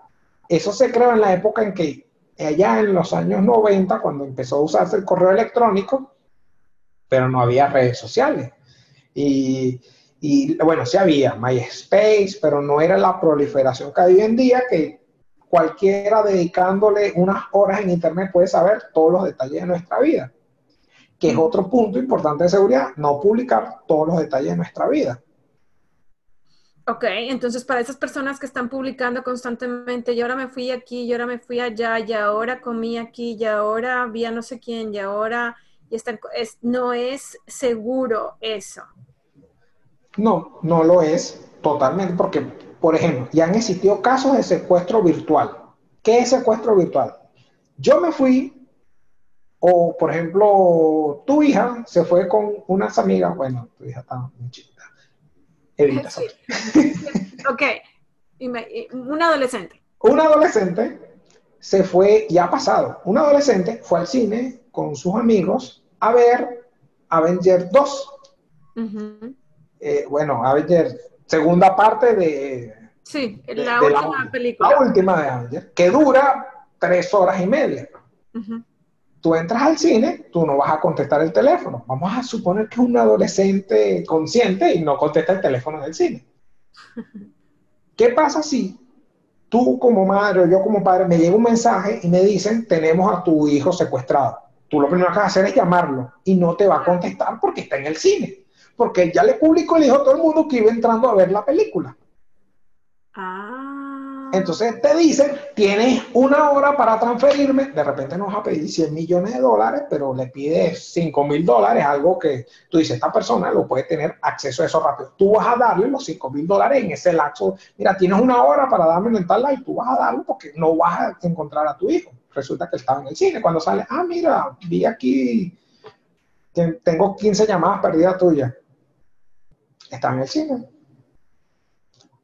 Eso se creó en la época en que, allá en los años 90, cuando empezó a usarse el correo electrónico, pero no había redes sociales. Y, y bueno, sí había MySpace, pero no era la proliferación que hay hoy en día, que cualquiera dedicándole unas horas en Internet puede saber todos los detalles de nuestra vida. Que es otro punto importante de seguridad, no publicar todos los detalles de nuestra vida. Ok, entonces para esas personas que están publicando constantemente, y ahora me fui aquí, y ahora me fui allá, y ahora comí aquí, y ahora vi a no sé quién, y ahora y están, es, no es seguro eso. No, no lo es totalmente, porque, por ejemplo, ya han existido casos de secuestro virtual. ¿Qué es secuestro virtual? Yo me fui, o por ejemplo, tu hija se fue con unas amigas, bueno, tu hija está muy chica Evita. ok. Un adolescente. Un adolescente se fue, ya ha pasado, un adolescente fue al cine con sus amigos a ver Avenger 2. Eh, bueno, Avenger, segunda parte de... Sí, la última película. La última de Avenger, que dura tres horas y media tú entras al cine, tú no vas a contestar el teléfono. Vamos a suponer que es un adolescente consciente y no contesta el teléfono del cine. ¿Qué pasa si tú como madre o yo como padre me llega un mensaje y me dicen, tenemos a tu hijo secuestrado? Tú lo primero que vas a hacer es llamarlo y no te va a contestar porque está en el cine. Porque ya le publicó el hijo a todo el mundo que iba entrando a ver la película. Ah. Entonces te dicen, tienes una hora para transferirme, de repente nos va a pedir 100 millones de dólares, pero le pides 5 mil dólares, algo que tú dices, esta persona lo puede tener acceso a eso rápido. Tú vas a darle los 5 mil dólares en ese lapso. Mira, tienes una hora para darme en tal y tú vas a darlo porque no vas a encontrar a tu hijo. Resulta que estaba en el cine. Cuando sale, ah, mira, vi aquí, tengo 15 llamadas perdidas tuyas. Está en el cine.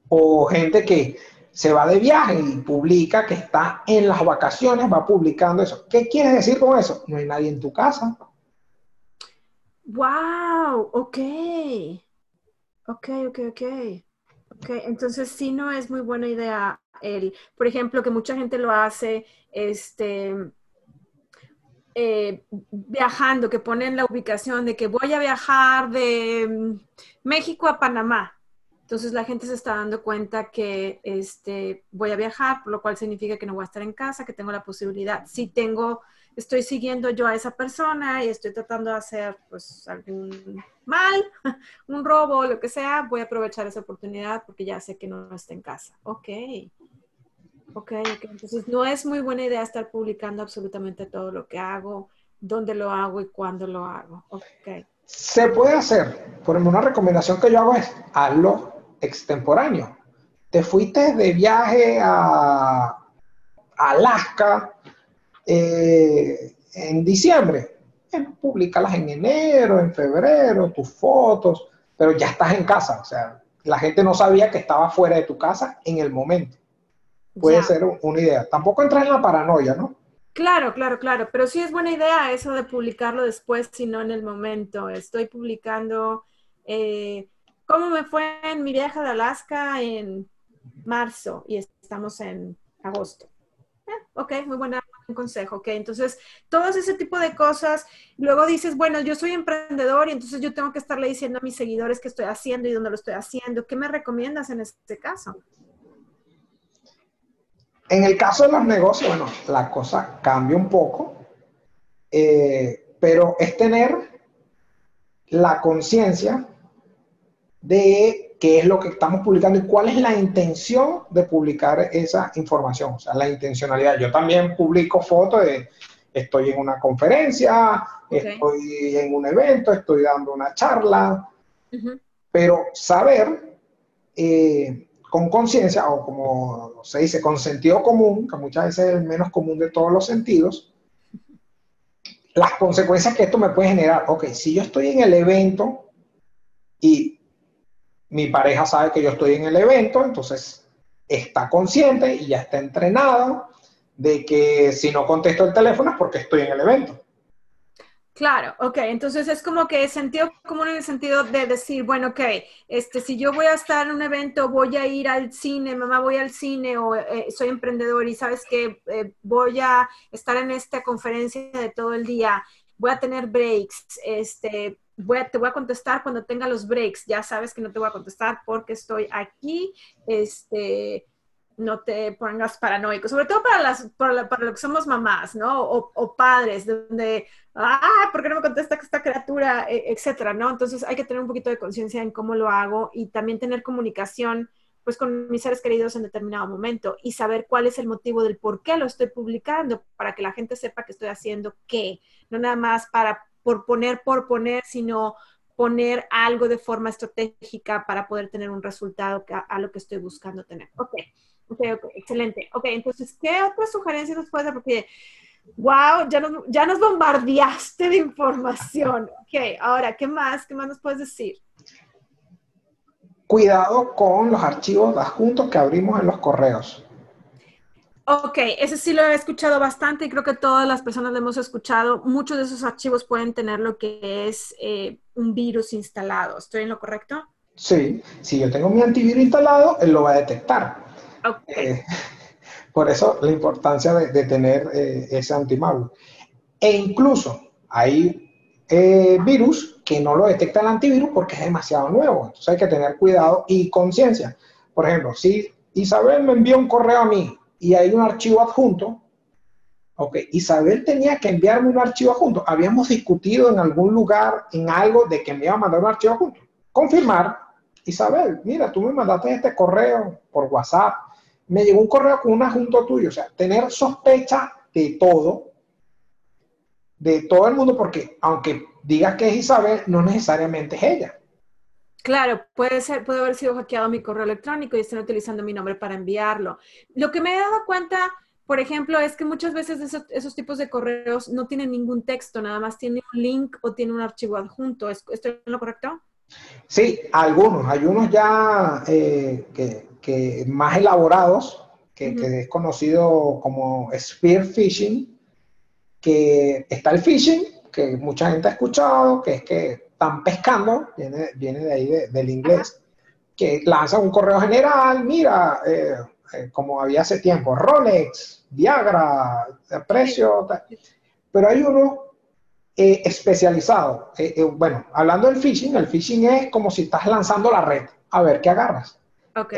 O gente que se va de viaje y publica que está en las vacaciones, va publicando eso. ¿Qué quieres decir con eso? No hay nadie en tu casa. Wow, ok. Ok, ok, ok. Ok, entonces sí no es muy buena idea el, por ejemplo, que mucha gente lo hace, este, eh, viajando, que ponen la ubicación de que voy a viajar de mm, México a Panamá. Entonces la gente se está dando cuenta que este, voy a viajar, por lo cual significa que no voy a estar en casa, que tengo la posibilidad. Si tengo, estoy siguiendo yo a esa persona y estoy tratando de hacer pues algún mal, un robo, lo que sea, voy a aprovechar esa oportunidad porque ya sé que no está en casa. Ok. Ok. Entonces no es muy buena idea estar publicando absolutamente todo lo que hago, dónde lo hago y cuándo lo hago. Ok. Se puede hacer. Por ejemplo, una recomendación que yo hago es hazlo extemporáneo. Te fuiste de viaje a Alaska eh, en diciembre. Eh, Publicalas en enero, en febrero, tus fotos, pero ya estás en casa. O sea, la gente no sabía que estaba fuera de tu casa en el momento puede ser una idea. Tampoco entrar en la paranoia, ¿no? Claro, claro, claro, pero sí es buena idea eso de publicarlo después, sino en el momento. Estoy publicando eh, cómo me fue en mi viaje de Alaska en marzo y estamos en agosto. Eh, ok, muy buena un consejo, ok. Entonces, todos ese tipo de cosas, luego dices, bueno, yo soy emprendedor y entonces yo tengo que estarle diciendo a mis seguidores qué estoy haciendo y dónde lo estoy haciendo. ¿Qué me recomiendas en este caso? En el caso de los negocios, bueno, la cosa cambia un poco, eh, pero es tener la conciencia de qué es lo que estamos publicando y cuál es la intención de publicar esa información, o sea, la intencionalidad. Yo también publico fotos de estoy en una conferencia, estoy en un evento, estoy dando una charla, pero saber eh, con conciencia o como se dice, con sentido común, que muchas veces es el menos común de todos los sentidos, las consecuencias que esto me puede generar. Ok, si yo estoy en el evento y mi pareja sabe que yo estoy en el evento, entonces está consciente y ya está entrenado de que si no contesto el teléfono es porque estoy en el evento. Claro, ok, entonces es como que sentido común en el sentido de decir, bueno, ok, este, si yo voy a estar en un evento, voy a ir al cine, mamá, voy al cine o eh, soy emprendedor y sabes que eh, voy a estar en esta conferencia de todo el día, voy a tener breaks, este, voy a, te voy a contestar cuando tenga los breaks, ya sabes que no te voy a contestar porque estoy aquí, este, no te pongas paranoico, sobre todo para, las, para, para lo que somos mamás, ¿no? O, padres, donde, ah, ¿por qué no me contesta esta criatura? E, etcétera, ¿no? Entonces hay que tener un poquito de conciencia en cómo lo hago y también tener comunicación, pues, con mis seres queridos en determinado momento y saber cuál es el motivo del por qué lo estoy publicando, para que la gente sepa que estoy haciendo qué, no nada más para, por poner, por poner, sino poner algo de forma estratégica para poder tener un resultado a, a lo que estoy buscando tener. Ok. Ok, ok, excelente. Ok, entonces, ¿qué otras sugerencias nos puedes dar? Porque, wow, ya nos, ya nos bombardeaste de información. Ok, ahora, ¿qué más? ¿Qué más nos puedes decir? Cuidado con los archivos adjuntos que abrimos en los correos. Ok, ese sí lo he escuchado bastante y creo que todas las personas lo hemos escuchado. Muchos de esos archivos pueden tener lo que es eh, un virus instalado. ¿Estoy en lo correcto? Sí, si yo tengo mi antivirus instalado, él lo va a detectar. Eh, por eso la importancia de, tener eh, ese antimalware. E incluso hay eh, virus que no lo detecta el antivirus porque es demasiado nuevo. Entonces hay que tener cuidado y conciencia. Por ejemplo, si Isabel me envía un correo a mí y hay un archivo adjunto, ok, Isabel tenía que enviarme un archivo adjunto. Habíamos discutido en algún lugar, en algo, de que me iba a mandar un archivo adjunto. Confirmar, Isabel, mira, tú me mandaste este correo por WhatsApp me llegó un correo con un adjunto tuyo. O sea, tener sospecha de todo, de todo el mundo, porque aunque digas que es Isabel, no necesariamente es ella. Claro, puede ser, puede haber sido hackeado mi correo electrónico y estén utilizando mi nombre para enviarlo. Lo que me he dado cuenta, por ejemplo, es que muchas veces esos, tipos de correos no tienen ningún texto, nada más tiene un link o tiene un archivo adjunto. ¿Estoy en lo correcto? Sí, algunos, hay unos ya eh, que, que más elaborados, que, es conocido como spear phishing, que está el phishing, que mucha gente ha escuchado, que es que están pescando, viene, viene de ahí del inglés, que lanzan un correo general, mira, eh, eh, como había hace tiempo, Rolex, Viagra, precio, pero hay uno eh, especializado. bueno, hablando del phishing, el phishing es como si estás lanzando la red, a ver qué agarras. Ok.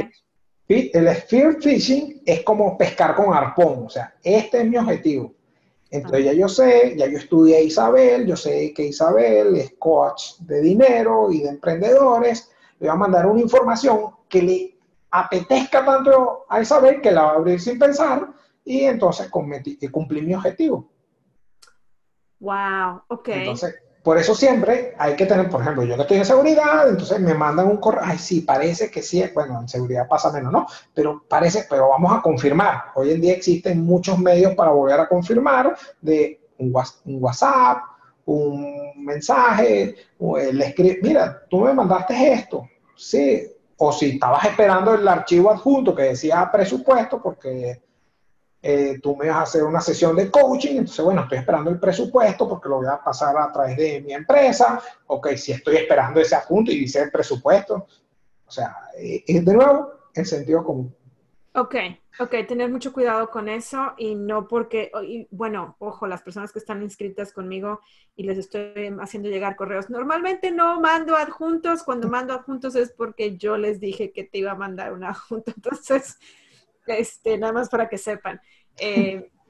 El spear phishing es como pescar con arpón, o sea, este es mi objetivo. Entonces ya yo sé, ya yo estudié a Isabel, yo sé que Isabel es coach de dinero y de emprendedores, le voy a mandar una información que le apetezca tanto a Isabel que la va a abrir sin pensar y entonces cumplí mi objetivo. Wow, ok. Entonces, por eso siempre hay que tener, por ejemplo, yo que estoy en seguridad, entonces me mandan un correo, ay, sí, parece que sí, bueno, en seguridad pasa menos, ¿no? Pero parece, pero vamos a confirmar. Hoy en día existen muchos medios para volver a confirmar de un WhatsApp, un mensaje, o el escribe, mira, tú me mandaste esto, sí, o si estabas esperando el archivo adjunto que decía presupuesto, porque eh, tú me vas a hacer una sesión de coaching, entonces, bueno, estoy esperando el presupuesto porque lo voy a pasar a través de mi empresa, ok, si estoy esperando ese adjunto y dice el presupuesto, o sea, es eh, de nuevo el sentido común. Ok, ok, tener mucho cuidado con eso y no porque, y bueno, ojo, las personas que están inscritas conmigo y les estoy haciendo llegar correos, normalmente no mando adjuntos, cuando mando adjuntos es porque yo les dije que te iba a mandar un adjunto, entonces este, nada más para que sepan. Eh,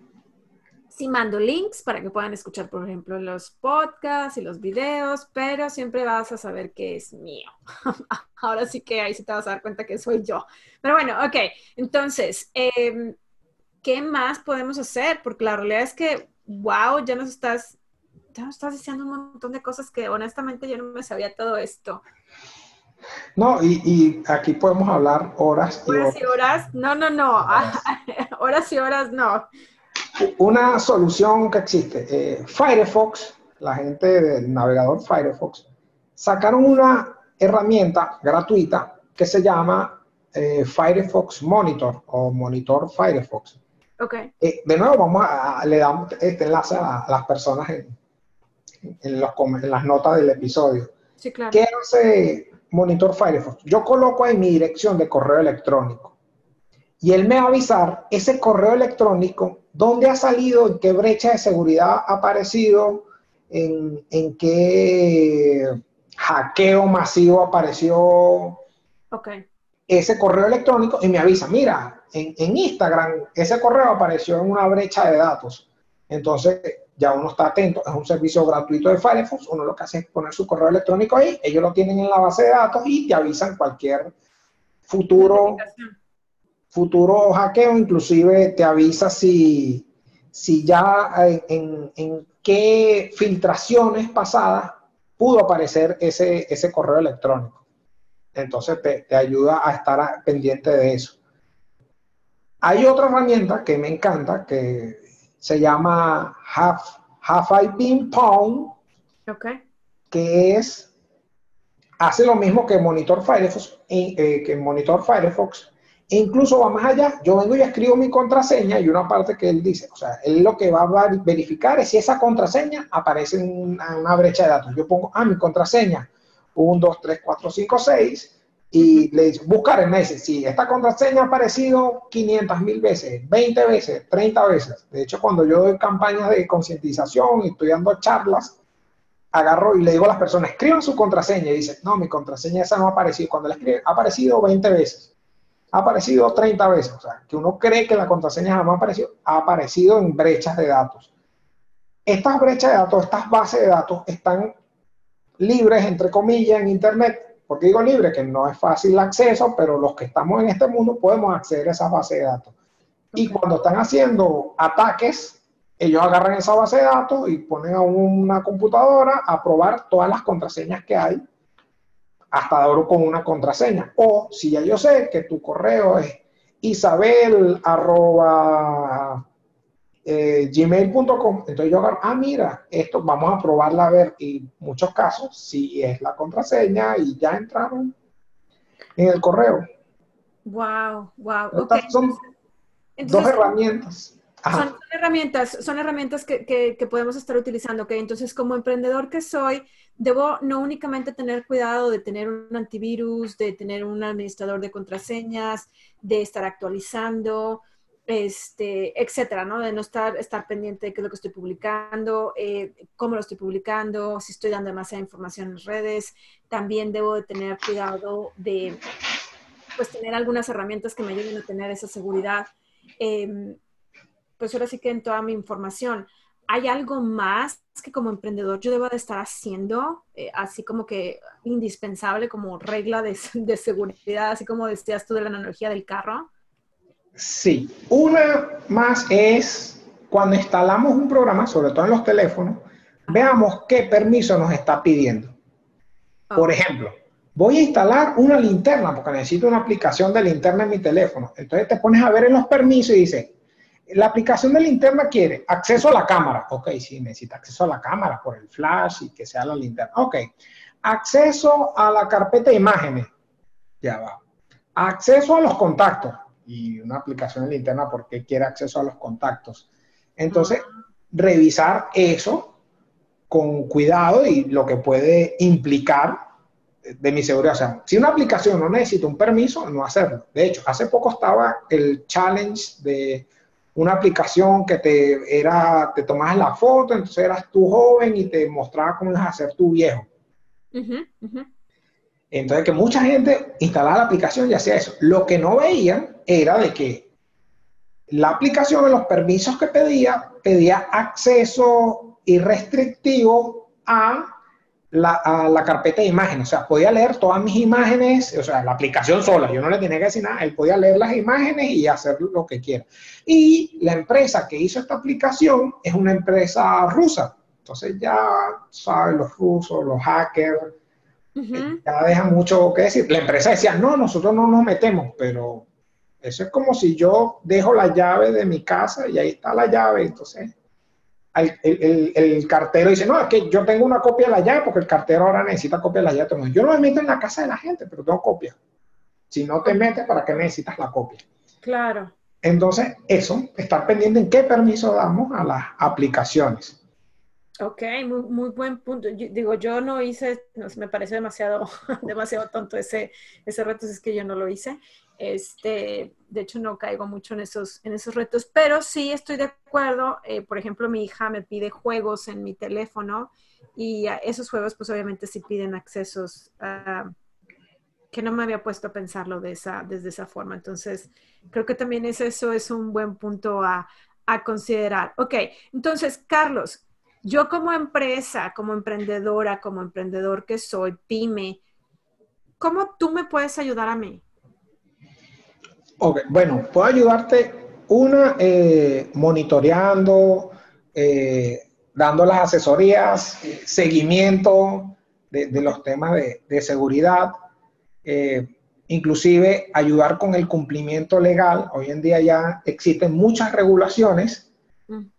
sí mando links para que puedan escuchar, por ejemplo, los podcasts y los videos, pero siempre vas a saber que es mío. Ahora sí que ahí sí te vas a dar cuenta que soy yo. Pero bueno, ok. Entonces, em, ¿qué más podemos hacer? Porque la realidad es que, wow, ya nos estás, ya nos estás diciendo un montón de cosas que honestamente yo no me sabía todo esto. No, y, aquí podemos hablar horas y horas. y horas, no, no, no, horas, y horas no. Una solución que existe, eh, Firefox, la gente del navegador Firefox, sacaron una herramienta gratuita que se llama eh, Firefox Monitor o Monitor Firefox. Ok. Eh, de nuevo, vamos a, le damos este enlace a, las personas en, en, los, en, las notas del episodio. Sí, claro. ¿Qué hace monitor Firefox. Yo coloco ahí mi dirección de correo electrónico y él me va a avisar ese correo electrónico, dónde ha salido, en qué brecha de seguridad ha aparecido, en, qué hackeo masivo apareció ese correo electrónico y me avisa, mira, en, en Instagram ese correo apareció en una brecha de datos. Entonces, ya uno está atento, es un servicio gratuito de Firefox, uno lo que hace es poner su correo electrónico ahí, ellos lo tienen en la base de datos y te avisan cualquier futuro, futuro hackeo, inclusive te avisa si, si ya en, qué filtraciones pasadas pudo aparecer ese, ese correo electrónico. Entonces te, te ayuda a estar pendiente de eso. Hay otra herramienta que me encanta, que se llama Half, Half I Ping Pong, que es, hace lo mismo que Monitor Firefox, eh, que Monitor Firefox, e incluso va más allá, yo vengo y escribo mi contraseña y una parte que él dice, o sea, él lo que va a verificar es si esa contraseña aparece en una, brecha de datos. Yo pongo, ah, mi contraseña, 1, 2, 3, 4, 5, 6, y le dice, buscar en ese, si esta contraseña ha aparecido 500 mil veces, 20 veces, 30 veces. De hecho, cuando yo doy campañas de concientización y estoy dando charlas, agarro y le digo a las personas, escriban su contraseña. Y dicen, no, mi contraseña esa no ha aparecido. Cuando la escriben, ha aparecido 20 veces, ha aparecido 30 veces. O sea, que uno cree que la contraseña jamás ha aparecido, ha aparecido en brechas de datos. Estas brechas de datos, estas bases de datos están libres, entre comillas, en Internet digo libre? Que no es fácil el acceso, pero los que estamos en este mundo podemos acceder a esa base de datos. Y cuando están haciendo ataques, ellos agarran esa base de datos y ponen a una computadora a probar todas las contraseñas que hay, hasta ahora con una contraseña. O si ya yo sé que tu correo es isabel eh, gmail.com, entonces yo agarro, ah, mira, esto vamos a probarla a ver, y muchos casos, si es la contraseña y ya entraron en el correo. Wow, wow. son dos herramientas. Son, herramientas, son herramientas que, que, podemos estar utilizando. Okay. Entonces, como emprendedor que soy, debo no únicamente tener cuidado de tener un antivirus, de tener un administrador de contraseñas, de estar actualizando, este, etcétera, ¿no? De no estar, estar pendiente de qué es lo que estoy publicando, eh, cómo lo estoy publicando, si estoy dando demasiada información en redes. También debo de tener cuidado de, pues, tener algunas herramientas que me ayuden a tener esa seguridad. Em, pues ahora sí que en toda mi información. ¿Hay algo más que como emprendedor yo debo de estar haciendo, eh, así como que indispensable como regla de, seguridad, así como decías tú de la analogía del carro? Sí, una más es cuando instalamos un programa, sobre todo en los teléfonos, veamos qué permiso nos está pidiendo. Por ejemplo, voy a instalar una linterna porque necesito una aplicación de linterna en mi teléfono. Entonces te pones a ver en los permisos y dice, la aplicación de linterna quiere acceso a la cámara. Ok, sí, necesita acceso a la cámara por el flash y que sea la linterna. Ok, acceso a la carpeta de imágenes. Ya va. Acceso a los contactos y una aplicación en linterna porque quiere acceso a los contactos. Entonces, revisar eso con cuidado y lo que puede implicar de mi seguridad. O sea, si una aplicación no necesita un permiso, no hacerlo. De hecho, hace poco estaba el challenge de una aplicación que te era, te tomabas la foto, entonces eras tú joven y te mostraba cómo ibas a tu viejo. Entonces, que mucha gente instalaba la aplicación y hacía eso. Lo que no veían era de que la aplicación, en los permisos que pedía, pedía acceso irrestrictivo a la, la, carpeta de imágenes. O sea, podía leer todas mis imágenes, o sea, la aplicación sola. Yo no le tenía que decir nada. Él podía leer las imágenes y hacer lo que quiera. Y la empresa que hizo esta aplicación es una empresa rusa. Entonces ya, ¿sabes? Los rusos, los hackers ya deja mucho que decir. La empresa decía, no, nosotros no nos metemos, pero eso es como si yo dejo la llave de mi casa y ahí está la llave, entonces el, cartero dice, no, es que yo tengo una copia de la llave porque el cartero ahora necesita copia de la llave. Yo no me meto en la casa de la gente, pero tengo copia. Si no te metes, ¿para qué necesitas la copia? Claro. Entonces, eso, estar pendiente en qué permiso damos a las aplicaciones. Ok, muy, muy buen punto. digo, yo no hice, no, me parece demasiado, demasiado tonto ese, ese reto, es que yo no lo hice. Este, de hecho, no caigo mucho en esos, en esos retos, pero sí estoy de acuerdo. Eh, por ejemplo, mi hija me pide juegos en mi teléfono y esos juegos, pues obviamente sí piden accesos que no me había puesto a pensarlo de esa, desde esa forma. Entonces, creo que también es, eso es un buen punto a, a considerar. Ok, entonces, Carlos, yo como empresa, como emprendedora, como emprendedor que soy, pyme, ¿cómo tú me puedes ayudar a mí? Ok, bueno, puedo ayudarte, una, eh, monitoreando, eh, dando las asesorías, seguimiento de, los temas de, seguridad, eh, inclusive ayudar con el cumplimiento legal. Hoy en día ya existen muchas regulaciones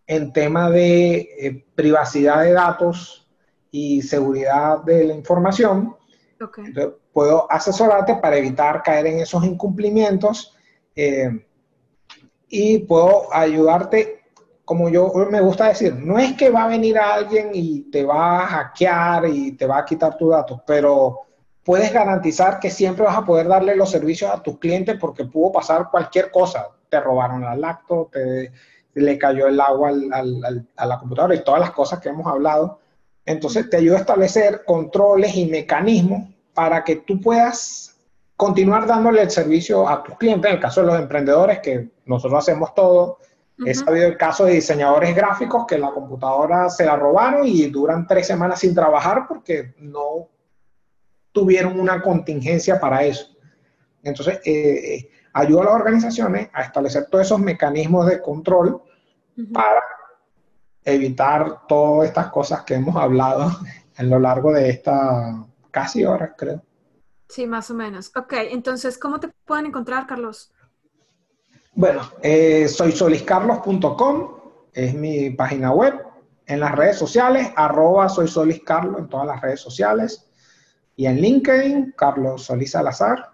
en tema de eh, privacidad de datos y seguridad de la información. puedo asesorarte para evitar caer en esos incumplimientos eh, y puedo ayudarte, como yo me gusta decir, no es que va a venir alguien y te va a hackear y te va a quitar tus datos, pero puedes garantizar que siempre vas a poder darle los servicios a tus clientes porque pudo pasar cualquier cosa. Te robaron la lacto, te, le cayó el agua a la computadora y todas las cosas que hemos hablado. Entonces te ayuda a establecer controles y mecanismos para que tú puedas continuar dándole el servicio a tus clientes. En el caso de los emprendedores, que nosotros hacemos todo, he sabido el caso de diseñadores gráficos que la computadora se la robaron y duran tres semanas sin trabajar porque no tuvieron una contingencia para eso. Entonces, eh, eh ayuda a las organizaciones a establecer todos esos mecanismos de control para evitar todas estas cosas que hemos hablado a lo largo de esta casi hora, creo. Sí, más o menos. Ok, entonces, ¿cómo te pueden encontrar, Carlos? Bueno, eh, soy soliscarlos.com, es mi página web. En las redes sociales, arroba soy soliscarlos en todas las redes sociales. Y en LinkedIn, Carlos Solís Salazar.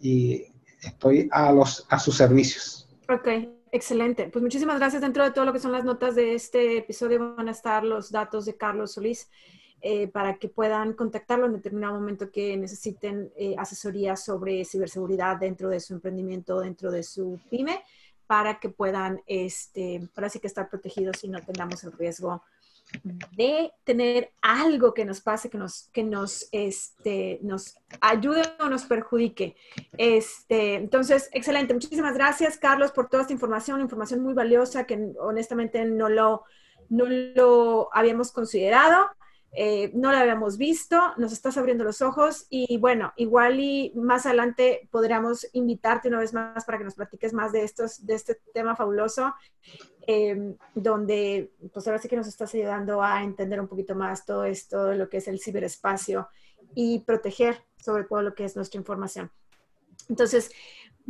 Y estoy a, los, a sus servicios. Ok, excelente. Pues muchísimas gracias. Dentro de todo lo que son las notas de este episodio van a estar los datos de Carlos Solís. eh, para que puedan contactarlo en determinado momento que necesiten eh, asesoría sobre ciberseguridad dentro de su emprendimiento, dentro de su pyme, para que puedan, este, para así que estar protegidos y no tengamos el riesgo de tener algo que nos pase, que nos, que nos, este, nos ayude o nos perjudique. Este, entonces, excelente. Muchísimas gracias, Carlos, por toda esta información, información muy valiosa que honestamente no lo, no lo habíamos considerado. Eh, no la habíamos visto, nos estás abriendo los ojos y bueno, igual y más adelante podríamos invitarte una vez más para que nos platiques más de, estos, de este tema fabuloso, eh, donde pues ahora sí que nos estás ayudando a entender un poquito más todo esto, lo que es el ciberespacio y proteger sobre todo lo que es nuestra información. Entonces,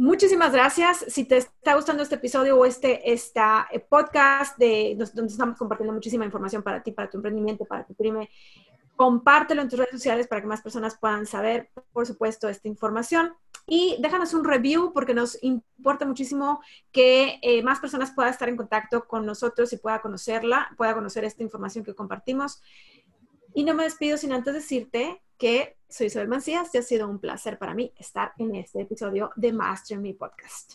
Muchísimas gracias. Si te está gustando este episodio o este esta, eh, podcast de, donde estamos compartiendo muchísima información para ti, para tu emprendimiento, para tu prime, compártelo en tus redes sociales para que más personas puedan saber, por supuesto, esta información. Y déjanos un review porque nos importa muchísimo que eh, más personas puedan estar en contacto con nosotros y pueda conocerla, pueda conocer esta información que compartimos. Y no me despido sin antes decirte que soy Isabel Mancías y ha sido un placer para mí estar en este episodio de Master Me Podcast.